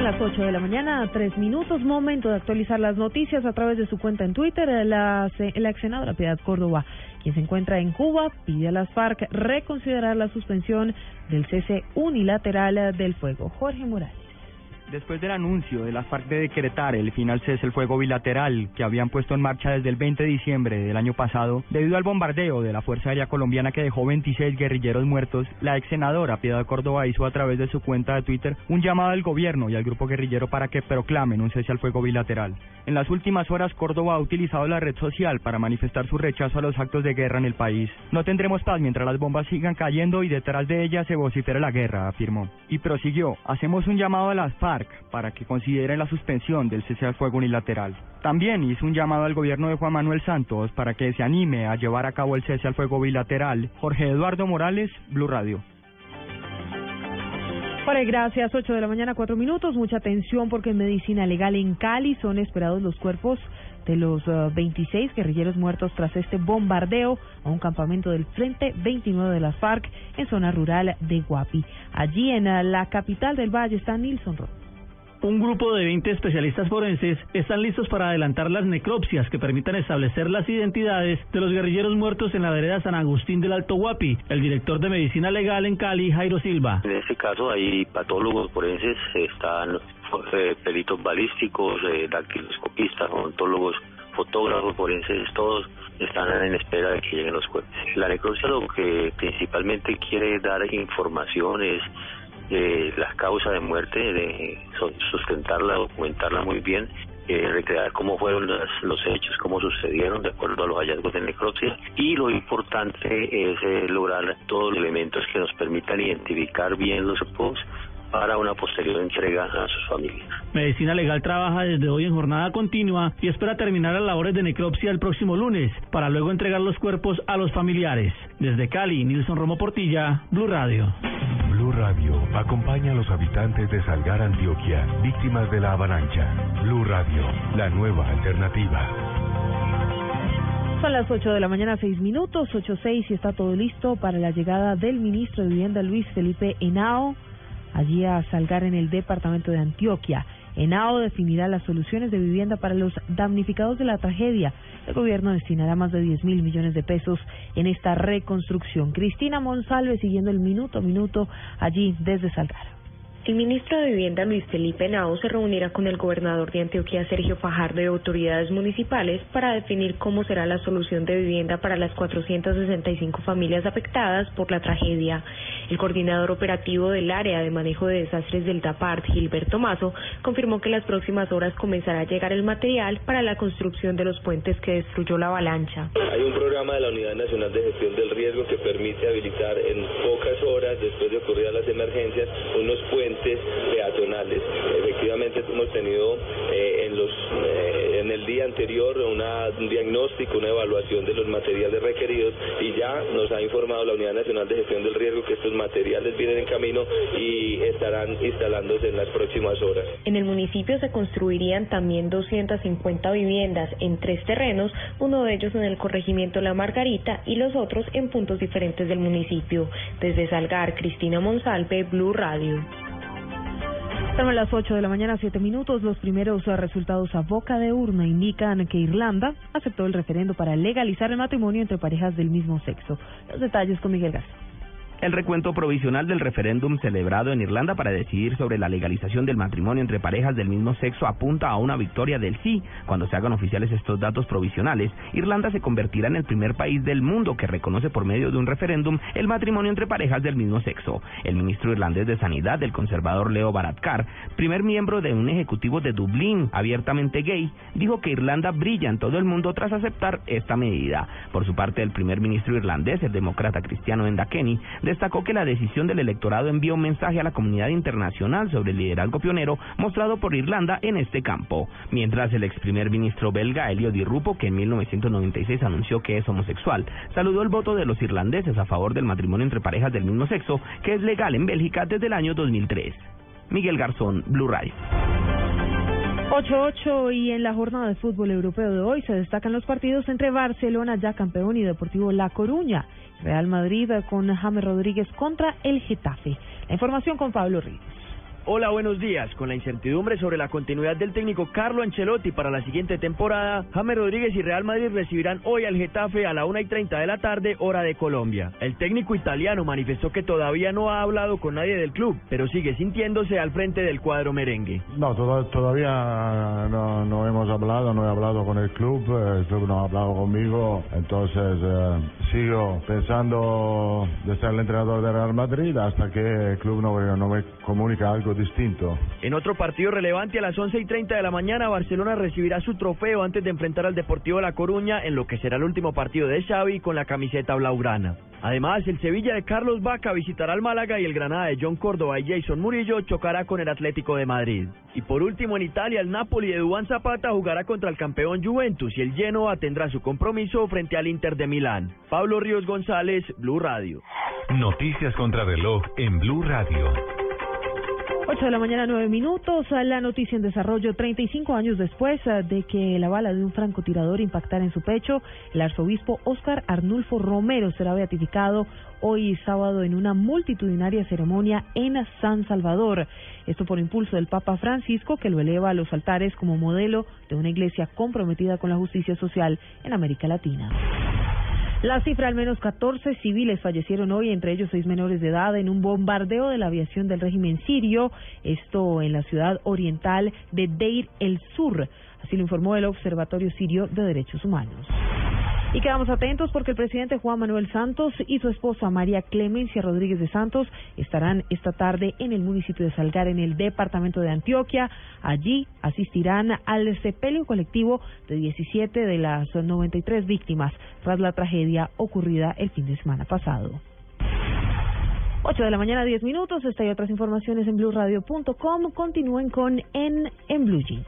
Son las 8 de la mañana, tres minutos, momento de actualizar las noticias a través de su cuenta en Twitter. La, la ex Piedad Córdoba, quien se encuentra en Cuba, pide a las FARC reconsiderar la suspensión del cese unilateral del fuego. Jorge Morales. Después del anuncio de las FARC de decretar el final cese el fuego bilateral que habían puesto en marcha desde el 20 de diciembre del año pasado, debido al bombardeo de la Fuerza Aérea Colombiana que dejó 26 guerrilleros muertos, la ex senadora Piedad Córdoba hizo a través de su cuenta de Twitter un llamado al gobierno y al grupo guerrillero para que proclamen un cese al fuego bilateral. En las últimas horas, Córdoba ha utilizado la red social para manifestar su rechazo a los actos de guerra en el país. No tendremos paz mientras las bombas sigan cayendo y detrás de ellas se vocifera la guerra, afirmó. Y prosiguió, hacemos un llamado a las FARC para que consideren la suspensión del cese al fuego unilateral. También hizo un llamado al gobierno de Juan Manuel Santos para que se anime a llevar a cabo el cese al fuego bilateral. Jorge Eduardo Morales, Blue Radio. Vale, gracias. 8 de la mañana, 4 minutos. Mucha atención porque en medicina legal en Cali son esperados los cuerpos de los 26 uh, guerrilleros muertos tras este bombardeo a un campamento del Frente 29 de las FARC en zona rural de Guapi. Allí en uh, la capital del valle está Nilson Roth. Un grupo de 20 especialistas forenses están listos para adelantar las necropsias que permitan establecer las identidades de los guerrilleros muertos en la vereda San Agustín del Alto Guapi. El director de Medicina Legal en Cali, Jairo Silva. En este caso hay patólogos forenses, están eh, balísticos, eh, dactiloscopistas, odontólogos, fotógrafos forenses, todos están en espera de que lleguen los cuerpos. La necropsia lo que principalmente quiere dar información es de las causas de muerte, de sustentarla, documentarla muy bien, eh, recrear cómo fueron los hechos, cómo sucedieron de acuerdo a los hallazgos de necropsia y lo importante es eh, lograr todos los elementos que nos permitan identificar bien los cuerpos para una posterior entrega a sus familias. Medicina Legal trabaja desde hoy en jornada continua y espera terminar las labores de necropsia el próximo lunes para luego entregar los cuerpos a los familiares. Desde Cali, Nilson Romo Portilla, Blue Radio. Blue Radio acompaña a los habitantes de Salgar, Antioquia, víctimas de la avalancha. Blue Radio, la nueva alternativa. Son las 8 de la mañana, 6 minutos, 8.6 y está todo listo para la llegada del ministro de Vivienda Luis Felipe Henao allí a Salgar en el departamento de Antioquia. ENAO definirá las soluciones de vivienda para los damnificados de la tragedia. El gobierno destinará más de 10 mil millones de pesos en esta reconstrucción. Cristina Monsalve siguiendo el minuto a minuto allí desde Salgar. El ministro de Vivienda Luis Felipe Nao se reunirá con el gobernador de Antioquia Sergio Fajardo y autoridades municipales para definir cómo será la solución de vivienda para las 465 familias afectadas por la tragedia. El coordinador operativo del área de manejo de desastres del DAPART, Gilberto Mazo, confirmó que en las próximas horas comenzará a llegar el material para la construcción de los puentes que destruyó la avalancha. Hay un programa de la Unidad Nacional de Gestión del Riesgo que permite habilitar en pocas horas después de ocurrir las emergencias unos puentes peatonales. Efectivamente hemos tenido eh, en los eh, en el día anterior una, un diagnóstico, una evaluación de los materiales requeridos y ya nos ha informado la Unidad Nacional de Gestión del Riesgo que estos materiales vienen en camino y estarán instalándose en las próximas horas. En el municipio se construirían también 250 viviendas en tres terrenos, uno de ellos en el corregimiento La Margarita y los otros en puntos diferentes del municipio. Desde Salgar, Cristina Monsalve, Blue Radio. Son las 8 de la mañana, 7 minutos. Los primeros resultados a boca de urna indican que Irlanda aceptó el referendo para legalizar el matrimonio entre parejas del mismo sexo. Los detalles con Miguel García. El recuento provisional del referéndum celebrado en Irlanda para decidir sobre la legalización del matrimonio entre parejas del mismo sexo apunta a una victoria del sí. Cuando se hagan oficiales estos datos provisionales, Irlanda se convertirá en el primer país del mundo que reconoce por medio de un referéndum el matrimonio entre parejas del mismo sexo. El ministro irlandés de Sanidad, el conservador Leo Varadkar, primer miembro de un ejecutivo de Dublín abiertamente gay, dijo que Irlanda brilla en todo el mundo tras aceptar esta medida. Por su parte, el primer ministro irlandés, el demócrata cristiano Enda Kenny, destacó que la decisión del electorado envió un mensaje a la comunidad internacional sobre el liderazgo pionero mostrado por Irlanda en este campo. Mientras el ex primer ministro belga Elio Di Rupo, que en 1996 anunció que es homosexual, saludó el voto de los irlandeses a favor del matrimonio entre parejas del mismo sexo, que es legal en Bélgica desde el año 2003. Miguel Garzón, Blue Radio. 8-8 y en la jornada de fútbol europeo de hoy se destacan los partidos entre Barcelona, ya campeón, y Deportivo La Coruña. Real Madrid con James Rodríguez contra el Getafe. La información con Pablo Ríos. Hola, buenos días. Con la incertidumbre sobre la continuidad del técnico Carlo Ancelotti para la siguiente temporada, James Rodríguez y Real Madrid recibirán hoy al Getafe a la 1 y 30 de la tarde, hora de Colombia. El técnico italiano manifestó que todavía no ha hablado con nadie del club, pero sigue sintiéndose al frente del cuadro merengue. No, todavía no, hemos hablado, no he hablado con el club, el club no ha hablado conmigo, entonces eh, sigo pensando de ser el entrenador de Real Madrid hasta que el club no me comunica algo distinto. En otro partido relevante a las 11 y 30 de la mañana, Barcelona recibirá su trofeo antes de enfrentar al Deportivo La Coruña en lo que será el último partido de Xavi con la camiseta blaugrana. Además, el Sevilla de Carlos Vaca visitará al Málaga y el Granada de John Córdoba y Jason Murillo chocará con el Atlético de Madrid. Y por último, en Italia, el Napoli de Duván Zapata jugará contra el campeón Juventus y el Genoa tendrá su compromiso frente al Inter de Milán. Pablo Ríos González, Blue Radio. Noticias contra reloj en Blue Radio. 8 de la mañana, 9 minutos. La noticia en desarrollo, 35 años después eh, de que la bala de un francotirador impactara en su pecho, el arzobispo Óscar Arnulfo Romero será beatificado hoy sábado en una multitudinaria ceremonia en San Salvador. Esto por impulso del Papa Francisco, que lo eleva a los altares como modelo de una iglesia comprometida con la justicia social en América Latina. La cifra, al menos 14 civiles fallecieron hoy, entre ellos seis menores de edad, en un bombardeo de la aviación del régimen sirio, esto en la ciudad oriental de Deir el Sur. Así lo informó el Observatorio Sirio de Derechos Humanos. Y quedamos atentos porque el presidente Juan Manuel Santos y su esposa María Clemencia Rodríguez de Santos estarán esta tarde en el municipio de Salgar, en el departamento de Antioquia. Allí asistirán al sepelio colectivo de 17 de las 93 víctimas tras la tragedia ocurrida el fin de semana pasado. 8 de la mañana, 10 minutos. Esta y otras informaciones en blueradio.com. Continúen con En, en Blue Jeans.